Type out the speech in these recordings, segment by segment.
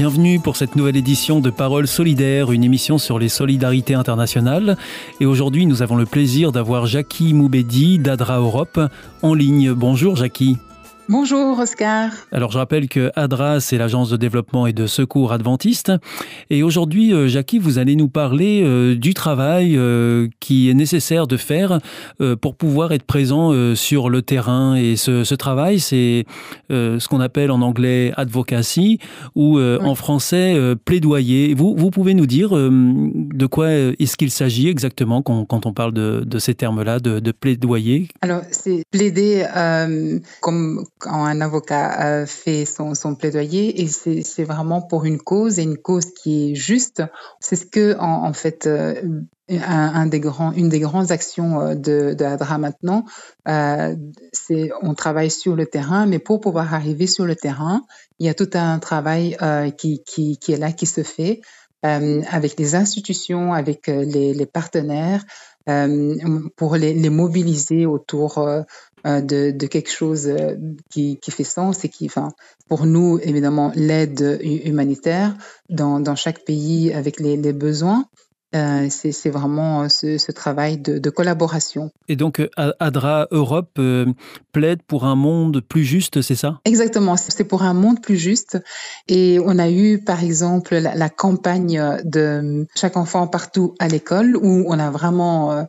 Bienvenue pour cette nouvelle édition de Paroles solidaires, une émission sur les solidarités internationales. Et aujourd'hui, nous avons le plaisir d'avoir Jackie Moubedi d'Adra Europe en ligne. Bonjour Jackie. Bonjour Oscar. Alors je rappelle que ADRA, c'est l'agence de développement et de secours adventiste. Et aujourd'hui, euh, Jackie, vous allez nous parler euh, du travail euh, qui est nécessaire de faire pour pouvoir être présent sur le terrain. Et ce, travail, c'est ce qu'on appelle en anglais advocacy ou en français plaidoyer. Vous, vous pouvez nous dire de quoi est-ce qu'il s'agit exactement quand, on parle de, ces termes-là, de, de, plaidoyer? Alors, c'est plaider comme quand un avocat euh, fait son, plaidoyer et c'est vraiment pour une cause et une cause qui est juste. C'est ce que en, fait euh, une des grandes actions euh, de, de maintenant, c'est on travaille sur le terrain, mais pour pouvoir arriver sur le terrain, il y a tout un travail qui, est là, qui se fait avec les institutions, avec les, partenaires, pour les, les, mobiliser autour euh, de, de, quelque chose euh, qui, qui, fait sens et qui, enfin, pour nous, évidemment, l'aide humanitaire dans, dans, chaque pays avec les, les besoins. Euh, c'est vraiment ce, ce travail de, de, collaboration. Et donc, ADRA Europe euh, plaide pour un monde plus juste, c'est ça? Exactement, c'est pour un monde plus juste. Et on a eu, par exemple, la, la campagne de chaque enfant partout à l'école, où on a vraiment euh,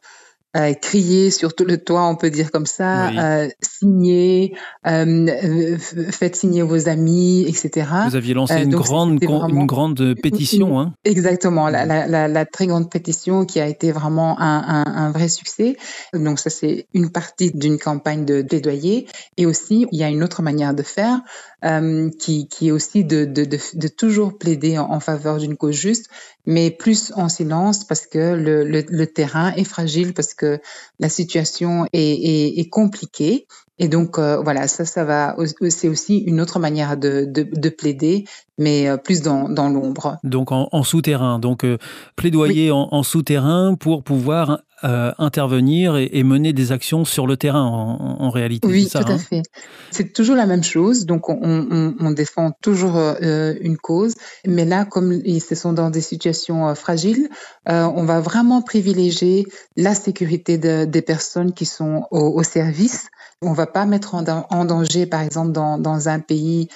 euh, crier sur tout le toit, on peut dire comme ça, euh, signer, euh, faites signer vos amis, etc. Vous aviez lancé euh, une, grande, une grande pétition. Hein Exactement, la, la, la, très grande pétition qui a été vraiment un, un, un vrai succès. Donc ça, c'est une partie d'une campagne de plaidoyer. Et aussi, il y a une autre manière de faire. Euh, qui, qui, est aussi de, de, de, de toujours plaider en, en faveur d'une cause juste, mais plus en silence parce que le, le, le, terrain est fragile, parce que la situation est, est, est compliquée. Et donc euh, voilà, ça, ça va, c'est aussi une autre manière de, de, de plaider, mais euh, plus dans, dans l'ombre. Donc en, en souterrain, donc euh, plaidoyer oui. en, en, souterrain pour pouvoir euh, intervenir et, et, mener des actions sur le terrain en, en réalité. Oui, ça, tout hein? à fait. C'est toujours la même chose. Donc on, on, on défend toujours euh, une cause, mais là, comme ils se sont dans des situations fragiles, on va vraiment privilégier la sécurité de, des personnes qui sont au, au service. On va pas mettre en, en danger, par exemple, dans, dans un pays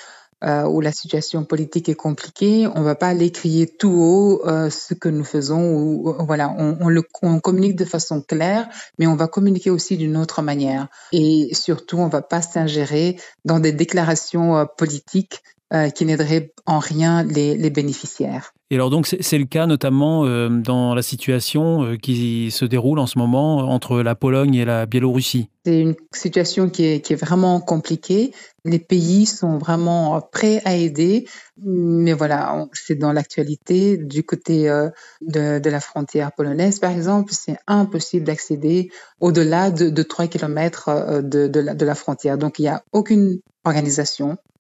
euh, où la situation politique est compliquée, on va pas aller crier tout haut euh, ce que nous faisons. Ou, voilà, on, on, le, on communique de façon claire, mais on va communiquer aussi d'une autre manière. Et surtout, on va pas s'ingérer dans des déclarations euh, politiques euh, qui n'aideraient en rien les, les bénéficiaires. Et alors donc c'est le cas notamment euh, dans la situation euh, qui se déroule en ce moment entre la Pologne et la Biélorussie. C'est une situation qui est, vraiment compliquée. Les pays sont vraiment prêts à aider, mais voilà, c'est dans l'actualité. Du côté euh, de, la frontière polonaise, par exemple, c'est impossible d'accéder au-delà de, de 3 km euh, de, la, de la frontière. Donc il n'y a aucune organisation euh,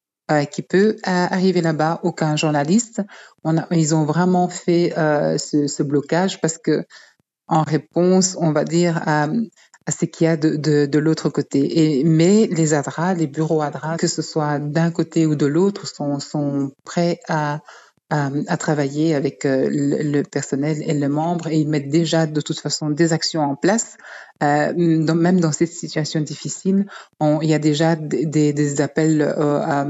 qui peut euh, arriver là-bas, aucun journaliste. On a, ils ont vraiment fait euh, ce, ce, blocage parce que, en réponse, on va dire, à, à ce qu'il y a de, de, de l'autre côté. Et, mais les ADRA, les bureaux ADRA, que ce soit d'un côté ou de l'autre, sont, sont prêts à, à travailler avec le, personnel et les membres et ils mettent déjà de toute façon des actions en place. même dans cette situation difficile, il y a déjà des, des appels à,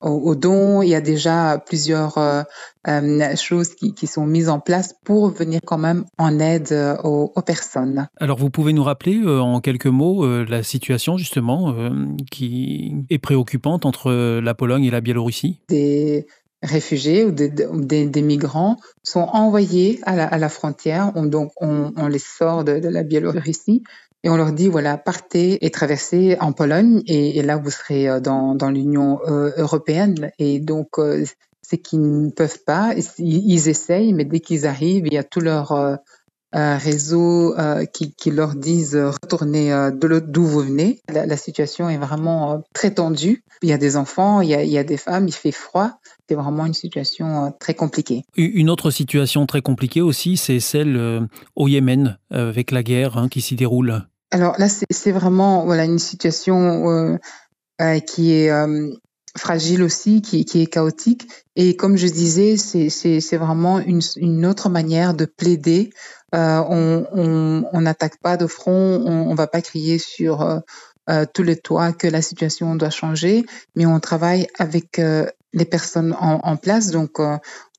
aux, dons. Il y a déjà plusieurs euh, euh, choses qui, qui, sont mises en place pour venir quand même en aide euh, aux, aux personnes. Alors vous pouvez nous rappeler en quelques mots la situation justement qui est préoccupante entre la Pologne et la Biélorussie? Des réfugiés ou des, des, des, migrants sont envoyés à la, à la frontière, on, donc on, on, les sort de, de la Biélorussie et on leur dit voilà partez et traversez en Pologne et, et là vous serez euh, dans, dans l'Union euh, européenne. Et donc euh, c'est qu'ils ne peuvent pas ils, essayent mais dès qu'ils arrivent il y a tout leur euh, réseau qui, qui, leur disent retournez de d'où vous venez. La, la, situation est vraiment très tendue. Il y a des enfants il y a, il y a des femmes il fait froid c'est vraiment une situation très compliquée. Une autre situation très compliquée aussi, c'est celle au Yémen, avec la guerre hein, qui s'y déroule. Alors là, c'est vraiment voilà, une situation euh, euh, qui est euh, fragile aussi, qui, qui, est chaotique. Et comme je disais, c'est vraiment une, une, autre manière de plaider. Euh, on n'attaque pas de front, on ne va pas crier sur euh, tous les toits que la situation doit changer, mais on travaille avec les personnes en, en place. Donc,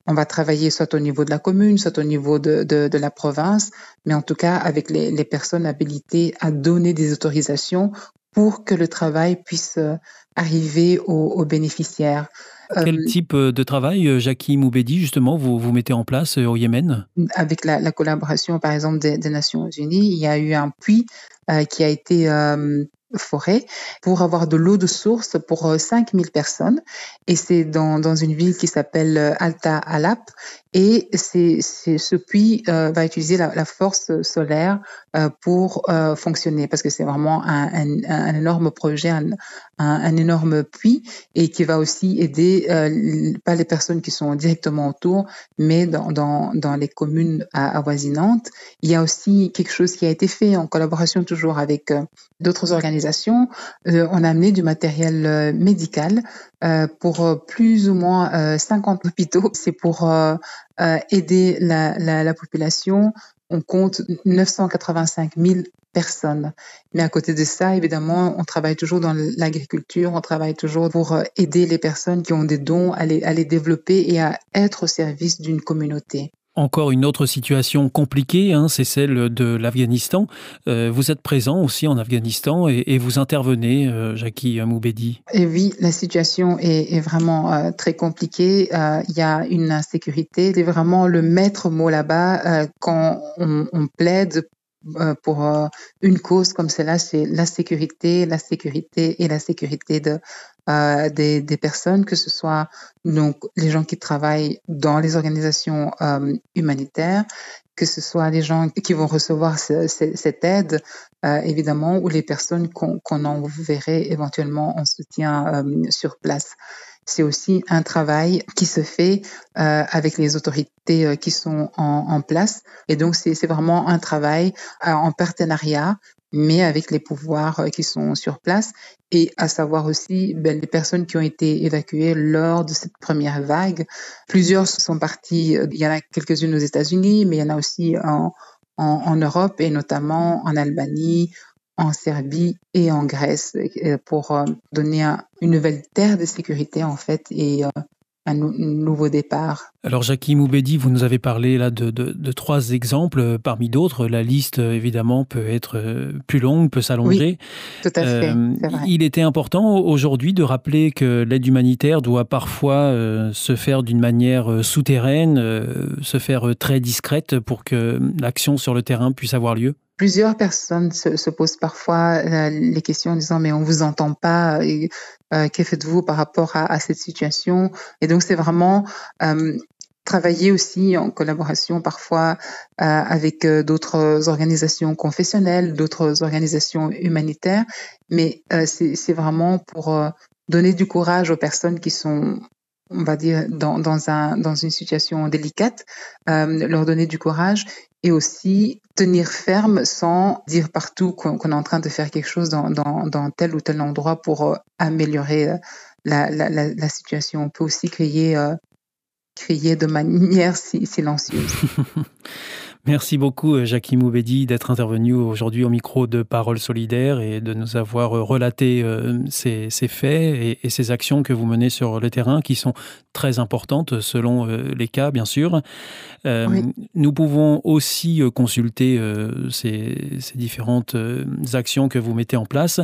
on va travailler soit au niveau de la commune, soit au niveau de, de, de la province, mais en tout cas avec les, les, personnes habilitées à donner des autorisations pour que le travail puisse euh, arriver aux, aux bénéficiaires. Quel euh, type euh, de travail, Jackie Moubedi, justement, vous, vous mettez en place au Yémen? Avec la, la, collaboration, par exemple, des, des, Nations Unies, il y a eu un puits euh, qui a été euh, forêt pour avoir de l'eau de source pour 5000 euh, personnes. Et c'est dans, dans une ville qui s'appelle euh, Alta Alap. Et c'est, ce puits euh, va utiliser la, la force solaire euh, pour euh, fonctionner parce que c'est vraiment un, un, un, énorme projet, un, un, énorme puits et qui va aussi aider pas les personnes qui sont directement autour, mais dans, dans, dans les communes avoisinantes. Il y a aussi quelque chose qui a été fait en collaboration toujours avec d'autres organisations. on a amené du matériel médical pour plus ou moins 50 hôpitaux. C'est pour aider la, la, la, population. On compte 985 000 personnes. Mais à côté de ça, évidemment, on travaille toujours dans l'agriculture, on travaille toujours pour aider les personnes qui ont des dons à les, à les développer et à être au service d'une communauté encore une autre situation compliquée, hein, c'est celle de l'Afghanistan. Euh, vous êtes présent aussi en Afghanistan et, vous intervenez, euh, Jackie Moubedi. Et oui, la situation est, vraiment euh, très compliquée. Il y a une insécurité. C'est vraiment le maître mot là-bas quand on, on plaide pour une cause comme celle-là, c'est la sécurité, la sécurité et la sécurité de, euh, des, des, personnes, que ce soit donc les gens qui travaillent dans les organisations euh, humanitaires, que ce soit les gens qui vont recevoir ce, ce, cette aide, euh, évidemment, ou les personnes qu'on qu enverrait éventuellement en soutien euh, sur place. C'est aussi un travail qui se fait euh, avec les autorités qui sont en, place. Et donc, c'est vraiment un travail en partenariat mais avec les pouvoirs qui sont sur place et à savoir aussi ben, les personnes qui ont été évacuées lors de cette première vague. Plusieurs sont partis, il y en a quelques-unes aux États-Unis, mais il y en a aussi en Europe et notamment en Albanie, en Serbie et en Grèce pour donner un, une nouvelle terre de sécurité en fait et un nouveau départ. Alors Jackie Moubedi, vous nous avez parlé là de, de, de trois exemples euh, parmi d'autres. La liste euh, évidemment peut être euh, plus longue, peut s'allonger. Oui, tout à fait. Euh, il était important aujourd'hui de rappeler que l'aide humanitaire doit parfois euh, se faire d'une manière souterraine, euh, se faire très discrète pour que l'action sur le terrain puisse avoir lieu. Plusieurs personnes se, se posent parfois euh, les questions en disant mais on vous entend pas, et, euh, que faites-vous par rapport à, à, cette situation? Et donc c'est vraiment euh, travailler aussi en collaboration parfois euh, avec euh, d'autres organisations confessionnelles, d'autres organisations humanitaires, mais euh, c'est vraiment pour donner du courage aux personnes qui sont on va dire, dans, dans, un, dans une situation délicate, euh, leur donner du courage et aussi tenir ferme sans dire partout qu'on qu est en train de faire quelque chose dans, tel ou tel endroit pour euh, améliorer euh, la, situation. On peut aussi créer, euh, crier de manière silencieuse. Merci beaucoup, euh, Jackie Moubedi, d'être intervenu aujourd'hui au micro de Parole Solidaire et de nous avoir euh, relaté euh, ces, faits et, ces actions que vous menez sur le terrain qui sont très importantes selon les cas, bien sûr. Nous pouvons aussi consulter ces, différentes actions que vous mettez en place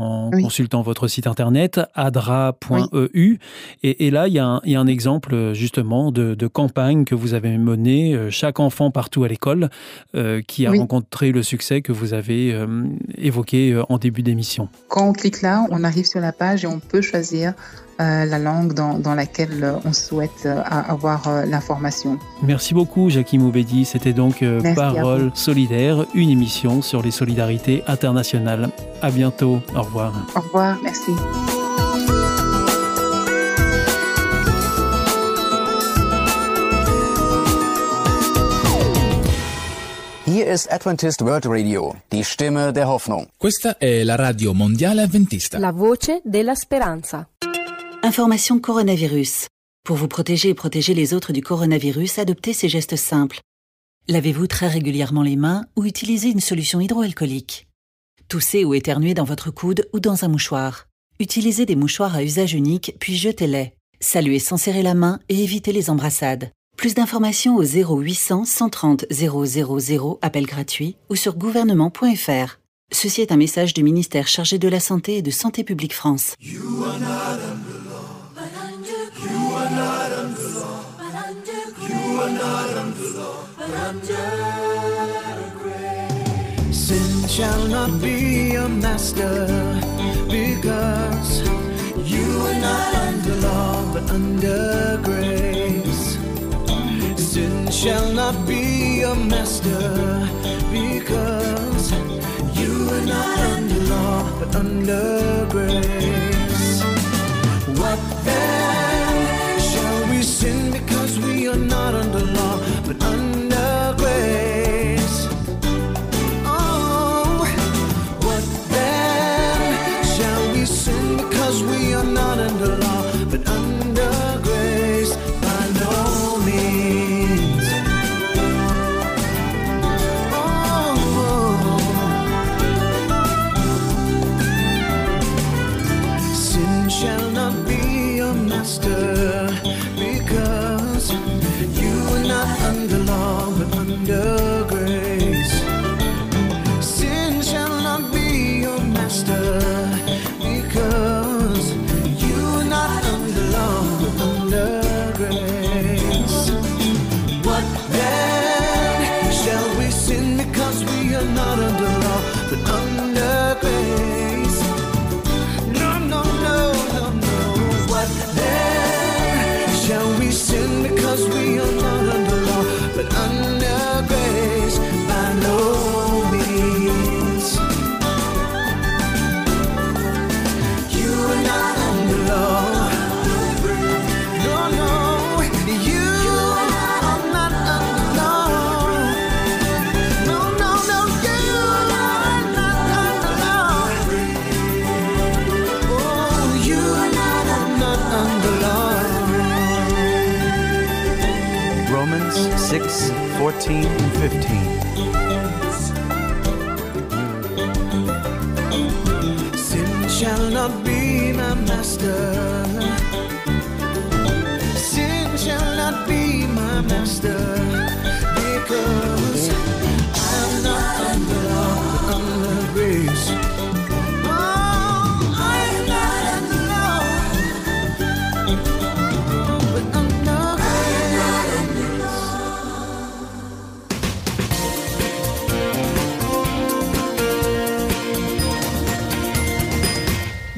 en consultant votre site internet adra.eu. Et, là, il y, a un, exemple justement de, campagne que vous avez menée, chaque enfant partout à l'école, euh, qui a rencontré le succès que vous avez euh, évoqué euh, en début d'émission. Quand on clique là, on arrive sur la page et on peut choisir la langue dans, laquelle on souhaite avoir l'information. Merci beaucoup, Jackie Moubedi. C'était donc Parole solidaire, une émission sur les solidarités internationales. À bientôt. Au revoir. Au revoir. Merci. Hier ist Adventist World Radio, die Stimme der Hoffnung. Questa è la radio mondiale adventista. La voce della speranza. Information coronavirus. Pour vous protéger et protéger les autres du coronavirus, adoptez ces gestes simples. Lavez-vous très régulièrement les mains ou utilisez une solution hydroalcoolique. Toussez ou éternuez dans votre coude ou dans un mouchoir. Utilisez des mouchoirs à usage unique puis jetez-les. Saluez sans serrer la main et évitez les embrassades. Plus d'informations au 0800 130 000, appel gratuit, ou sur gouvernement.fr. Ceci est un message du ministère chargé de la Santé et de Santé publique France. Sin shall not be your master because you are not under law but under grace. Sin shall not be your master because you are not under law but under grace. Shall not be your master 6 14 and 15. Sin shall not be my master. Sin shall not be my master.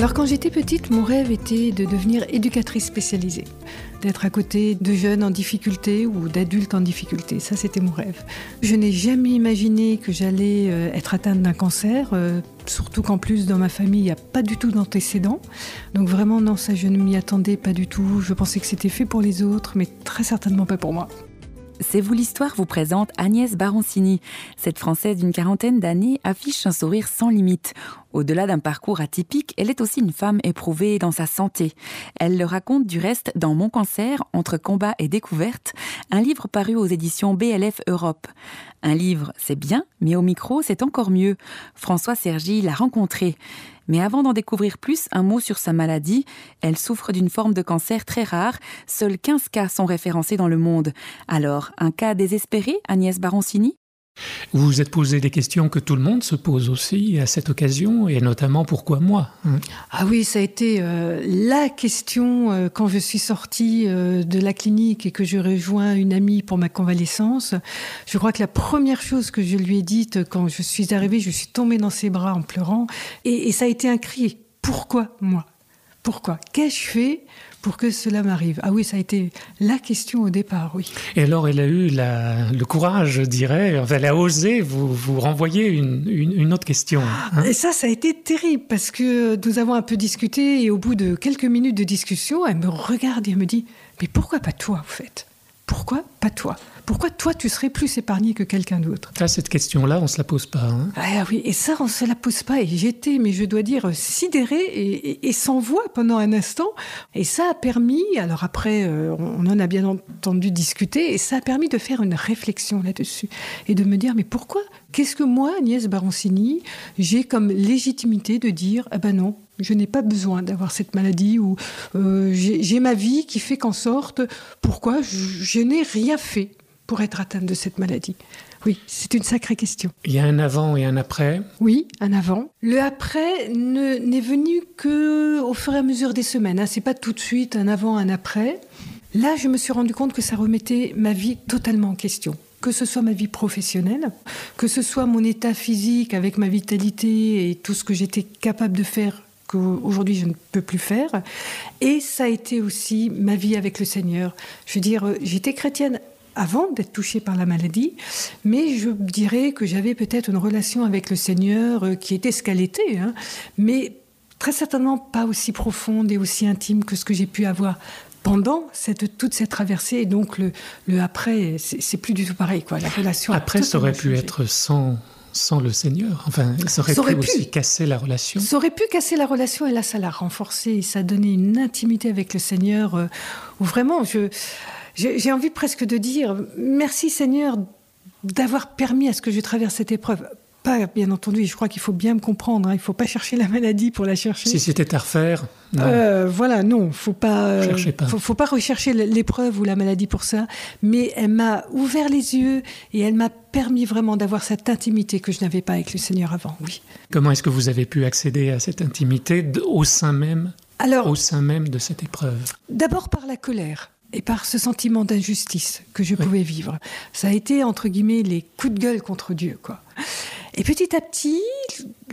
Alors quand j'étais petite, mon rêve était de devenir éducatrice spécialisée, d'être à côté de jeunes en difficulté ou d'adultes en difficulté. Ça, c'était mon rêve. Je n'ai jamais imaginé que j'allais euh, être atteinte d'un cancer, euh, surtout qu'en plus dans ma famille, il n'y a pas du tout d'antécédents. Donc vraiment, non, ça, je ne m'y attendais pas du tout. Je pensais que c'était fait pour les autres, mais très certainement pas pour moi. C'est vous l'histoire vous présente Agnès Baroncini. Cette Française d'une quarantaine d'années affiche un sourire sans limite. Au-delà d'un parcours atypique, elle est aussi une femme éprouvée dans sa santé. Elle le raconte du reste dans Mon cancer, entre combat et découverte, un livre paru aux éditions BLF Europe. Un livre, c'est bien, mais au micro, c'est encore mieux. François Sergi l'a rencontré. Mais avant d'en découvrir plus, un mot sur sa maladie. Elle souffre d'une forme de cancer très rare. Seuls 15 cas sont référencés dans le monde. Alors, un cas désespéré, Agnès Baroncini? Vous vous êtes posé des questions que tout le monde se pose aussi à cette occasion, et notamment pourquoi moi hein? Ah oui, ça a été euh, la question euh, quand je suis sortie euh, de la clinique et que je rejoins une amie pour ma convalescence. Je crois que la première chose que je lui ai dite quand je suis arrivée, je suis tombée dans ses bras en pleurant, et, et ça a été un cri. Pourquoi moi? Pourquoi Qu'ai-je fait pour que cela m'arrive? Ah oui, ça a été la question au départ, oui. Et alors, elle a eu la- le courage, je dirais, elle a osé vous, vous renvoyer une, une- une autre question. hein? Et ça, ça a été terrible parce que nous avons un peu discuté et au bout de quelques minutes de discussion, elle me regarde et elle me dit Mais pourquoi pas toi, au fait? Pourquoi pas toi? Pourquoi toi, tu serais plus épargné que quelqu'un d'autre? Ça, cette question-là, on se la pose pas. hein. Ah oui, et ça, on se la pose pas. Et j'étais, mais je dois dire, sidérée et, et- et sans voix pendant un instant. Et ça a permis, alors après, euh, on en a bien entendu discuter, et ça a permis de faire une réflexion là-dessus. Et de me dire, mais pourquoi Qu'est-ce que moi, Agnès Baroncini, j'ai comme légitimité de dire, ah ben non, je n'ai pas besoin d'avoir cette maladie ou euh, j'ai ma vie qui fait qu'en sorte, pourquoi je, je n'ai rien fait pour être atteinte de cette maladie? Oui, c'est une sacrée question. Il y a un avant et un après. Oui, un avant. Le après ne- n'est venu que au fur et à mesure des semaines. Hein. C'est pas tout de suite un avant, un après. Là, je me suis rendu compte que ça remettait ma vie totalement en question. Que ce soit ma vie professionnelle, que ce soit mon état physique avec ma vitalité et tout ce que j'étais capable de faire qu'aujourd'hui je ne peux plus faire. Et ça a été aussi ma vie avec le Seigneur. Je veux dire, euh, j'étais chrétienne avant d'être touchée par la maladie, mais je dirais que j'avais peut-être une relation avec le Seigneur euh, qui était ce qu'elle était, mais très certainement pas aussi profonde et aussi intime que ce que j'ai pu avoir pendant cette, toute cette traversée. Et donc le, le après, c'est plus du tout pareil. Quoi. La relation Après, ça aurait pu être sans, sans le Seigneur. Enfin, ça aurait Ça aurait pu pu. aussi casser la relation. Ça aurait pu casser la relation et là, ça l'a renforcée et ça a donné une intimité avec le Seigneur euh, où vraiment, j'ai envie presque de dire merci Seigneur d'avoir permis à ce que je traverse cette épreuve. Pas, bien entendu, je crois qu'il faut bien me comprendre, hein, il ne faut pas chercher la maladie pour la chercher. Si c'était à refaire, non. Euh, voilà, non, faut pas, euh, pas. Faut, faut pas rechercher l'épreuve ou la maladie pour ça. Mais elle m'a ouvert les yeux et elle m'a permis vraiment d'avoir cette intimité que je n'avais pas avec le Seigneur avant. Oui. comment est-ce que vous avez pu accéder à cette intimité au sein même, Alors, au sein même de cette épreuve? D'abord par la colère et par ce sentiment d'injustice que je pouvais vivre. Ça a été, entre guillemets, les coups de gueule contre Dieu, quoi. Et petit à petit,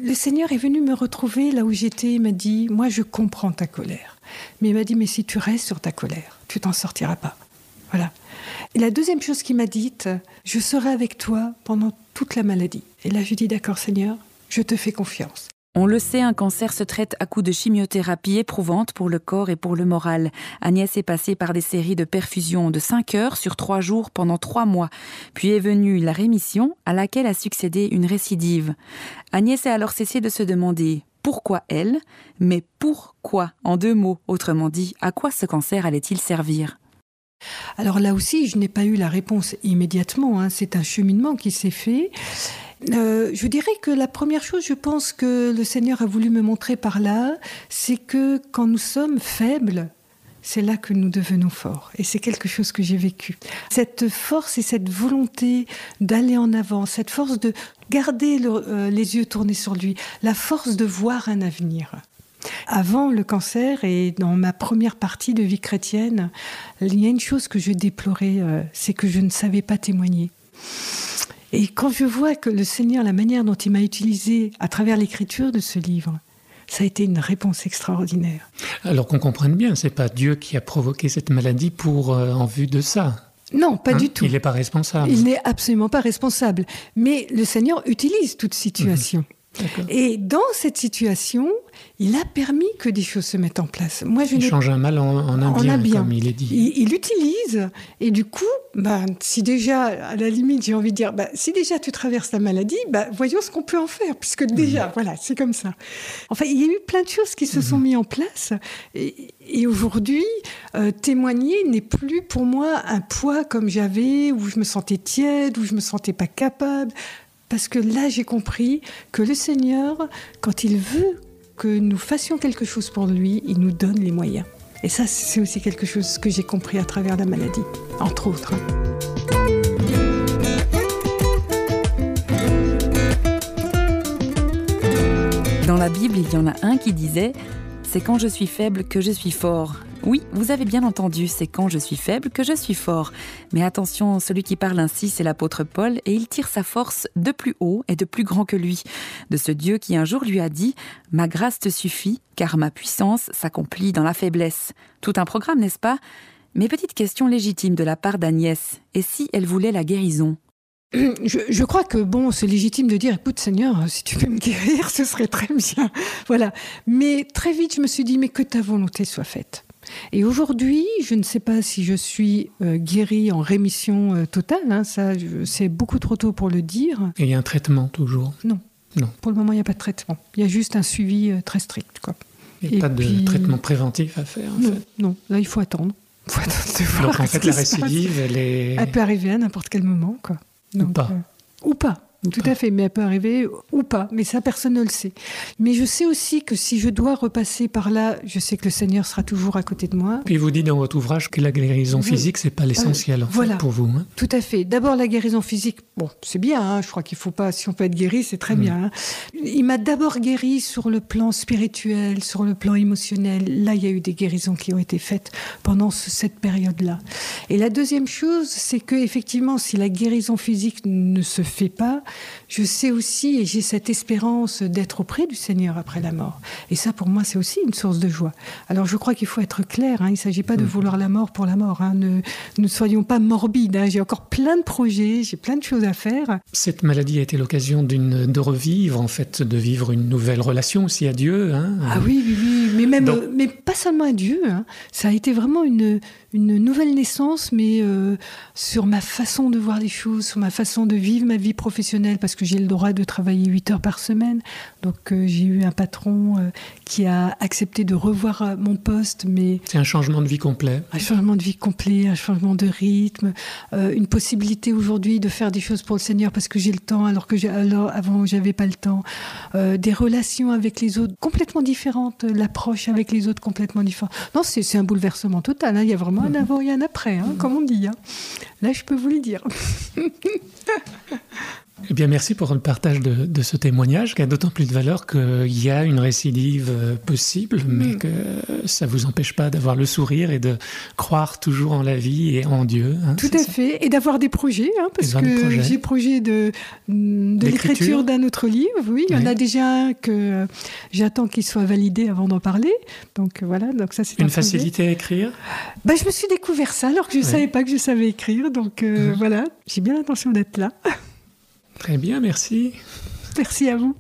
le Seigneur est venu me retrouver là où j'étais. Il m'a dit, moi, je comprends ta colère. Mais il m'a dit, mais si tu restes sur ta colère, tu t'en sortiras pas. Voilà. Et la deuxième chose qu'il m'a dite, je serai avec toi pendant toute la maladie. Et là, je dis, d'accord, Seigneur, je te fais confiance. On le sait, un cancer se traite à coups de chimiothérapie éprouvante pour le corps et pour le moral. Agnès est passée par des séries de perfusions de 5 heures sur 3 jours pendant 3 mois. Puis est venue la rémission à laquelle a succédé une récidive. Agnès a alors cessé de se demander pourquoi elle, mais pourquoi en deux mots, autrement dit, à quoi ce cancer allait-il servir? Alors là aussi, je n'ai pas eu la réponse immédiatement. hein. C'est un cheminement qui s'est fait. Euh, je dirais que la première chose, je pense que le Seigneur a voulu me montrer par là, c'est que quand nous sommes faibles, c'est là que nous devenons forts. Et c'est quelque chose que j'ai vécu. Cette force et cette volonté d'aller en avant, cette force de garder euh, les yeux tournés sur lui, la force de voir un avenir. Avant le cancer et dans ma première partie de vie chrétienne, il y a une chose que je déplorais, euh, c'est que je ne savais pas témoigner. Et quand je vois que le Seigneur, la manière dont il m'a utilisé à travers l'écriture de ce livre, ça a été une réponse extraordinaire. Alors qu'on comprenne bien, c'est pas Dieu qui a provoqué cette maladie pour euh, en vue de ça. Non, pas Hein du tout. Il n'est pas responsable. Il n'est absolument pas responsable. Mais le Seigneur utilise toute situation. D'accord. Et dans cette situation, il a permis que des choses se mettent en place. Moi, je Il change un mal en, en un en bien, un bien. comme il est dit. Il, il utilise. Et du coup, bah, si déjà, à la limite, j'ai envie de dire, bah, si déjà tu traverses la maladie, bah, voyons ce qu'on peut en faire, puisque Mhm. déjà, voilà, c'est comme ça. Enfin, il y a eu plein de choses qui se Mhm. sont mises en place. Et, et aujourd'hui, euh, témoigner n'est plus pour moi un poids comme j'avais, où je me sentais tiède, où je me sentais pas capable. Parce que là, j'ai compris que le Seigneur, quand il veut que nous fassions quelque chose pour lui, il nous donne les moyens. Et ça, c'est aussi quelque chose que j'ai compris à travers la maladie, entre autres. Dans la Bible, il y en a un qui disait C'est quand je suis faible que je suis fort. Oui, vous avez bien entendu, c'est quand je suis faible que je suis fort. Mais attention, celui qui parle ainsi, c'est l'apôtre Paul, et il tire sa force de plus haut et de plus grand que lui, de ce Dieu qui un jour lui a dit Ma grâce te suffit, car ma puissance s'accomplit dans la faiblesse. Tout un programme, n'est-ce pas? Mais petite question légitime de la part d'Agnès, et si elle voulait la guérison? Je, je crois que bon, c'est légitime de dire, écoute Seigneur, si tu peux me guérir, ce serait très bien. Voilà. Mais très vite, je me suis dit, mais que ta volonté soit faite. Et aujourd'hui, je ne sais pas si je suis euh, guérie en rémission euh, totale. hein, ça, c'est beaucoup trop tôt pour le dire. Et il y a un traitement toujours? Non. Non. Pour le moment, il n'y a pas de traitement. Il y a juste un suivi euh, très strict. Quoi. Il n'y a Et pas de traitement préventif à faire. En Non, fait. non, là, il faut attendre. Il faut attendre de voir Donc en fait, la récidive, elle est. Elle peut arriver à n'importe quel moment, quoi. Ou pas. ou pas. Tout à fait, mais elle peut arriver ou pas, mais ça personne ne le sait. Mais je sais aussi que si je dois repasser par là, je sais que le Seigneur sera toujours à côté de moi. Puis vous dites dans votre ouvrage que la guérison physique, c'est pas l'essentiel en fait, voilà. pour vous. hein. Tout à fait. D'abord la guérison physique. Bon, c'est bien. hein, je crois qu'il faut pas. Si on peut être guéri, c'est très Mm. bien. hein. Il m'a d'abord guéri sur le plan spirituel, sur le plan émotionnel. Là, il y a eu des guérisons qui ont été faites pendant ce- cette période-là. Et la deuxième chose, c'est que effectivement, si la guérison physique ne se fait pas, je sais aussi et j'ai cette espérance d'être auprès du Seigneur après la mort. Et ça, pour moi, c'est aussi une source de joie. Alors, je crois qu'il faut être clair. hein, il ne s'agit pas de vouloir la mort pour la mort. hein, ne, ne soyons pas morbides. hein, j'ai encore plein de projets, j'ai plein de choses à faire. Cette maladie a été l'occasion d'une de revivre, en fait, de vivre une nouvelle relation aussi à Dieu. Ah oui, oui, oui, mais même, Donc- mais pas seulement à Dieu. Ça a été vraiment une, une nouvelle naissance, mais euh, sur ma façon de voir les choses, sur ma façon de vivre ma vie professionnelle, parce que j'ai le droit de travailler 8 heures par semaine. Donc euh, j'ai eu un patron euh, qui a accepté de revoir euh, mon poste, mais C'est un changement de vie complet. un changement de vie complet, un changement de rythme, une possibilité aujourd'hui de faire des choses pour le Seigneur parce que j'ai le temps alors que alors avant j'avais pas le temps, des relations avec les autres complètement différentes, l'approche avec les autres complètement différente. Non, c'est, un bouleversement total. hein. Il y a vraiment un avant et un après, hein, comme on dit. hein. Là, je peux vous le dire. Eh bien, merci pour le partage de, de ce témoignage qui a d'autant plus de valeur qu'il y a une récidive euh, possible, mais Mm. que ça vous empêche pas d'avoir le sourire et de croire toujours en la vie et en Dieu. hein. Tout à ça. fait. Et d'avoir des projets, hein, parce que j'ai projet de, de l'écriture d'un autre livre. Oui, il y en a déjà un que j'attends qu'il soit validé avant d'en parler. Donc voilà, donc ça c'est un Une projet. facilité à écrire? Bah, je me suis découvert ça alors que je ne savais pas que je savais écrire. Donc euh, Mhm. voilà, j'ai bien l'intention d'être là. Très bien, merci. Merci à vous.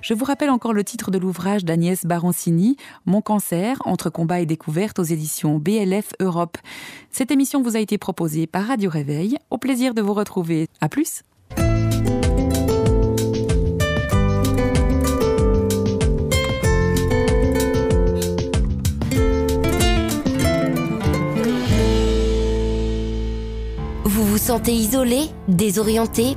Je vous rappelle encore le titre de l'ouvrage d'Agnès Baroncini, Mon cancer, entre combat et découverte aux éditions BLF Europe. Cette émission vous a été proposée par Radio Réveil. Au plaisir de vous retrouver. À plus! Vous vous sentez isolé, désorienté,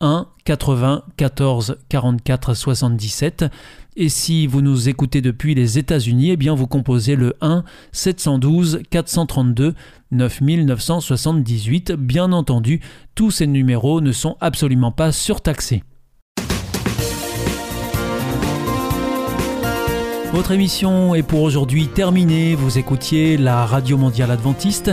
1 80 14 44 77. Et si vous nous écoutez depuis les États-Unis, eh bien vous composez le 1 712 432 9978. Bien entendu, tous ces numéros ne sont absolument pas surtaxés. Votre émission est pour aujourd'hui terminée. Vous écoutiez la Radio Mondiale Adventiste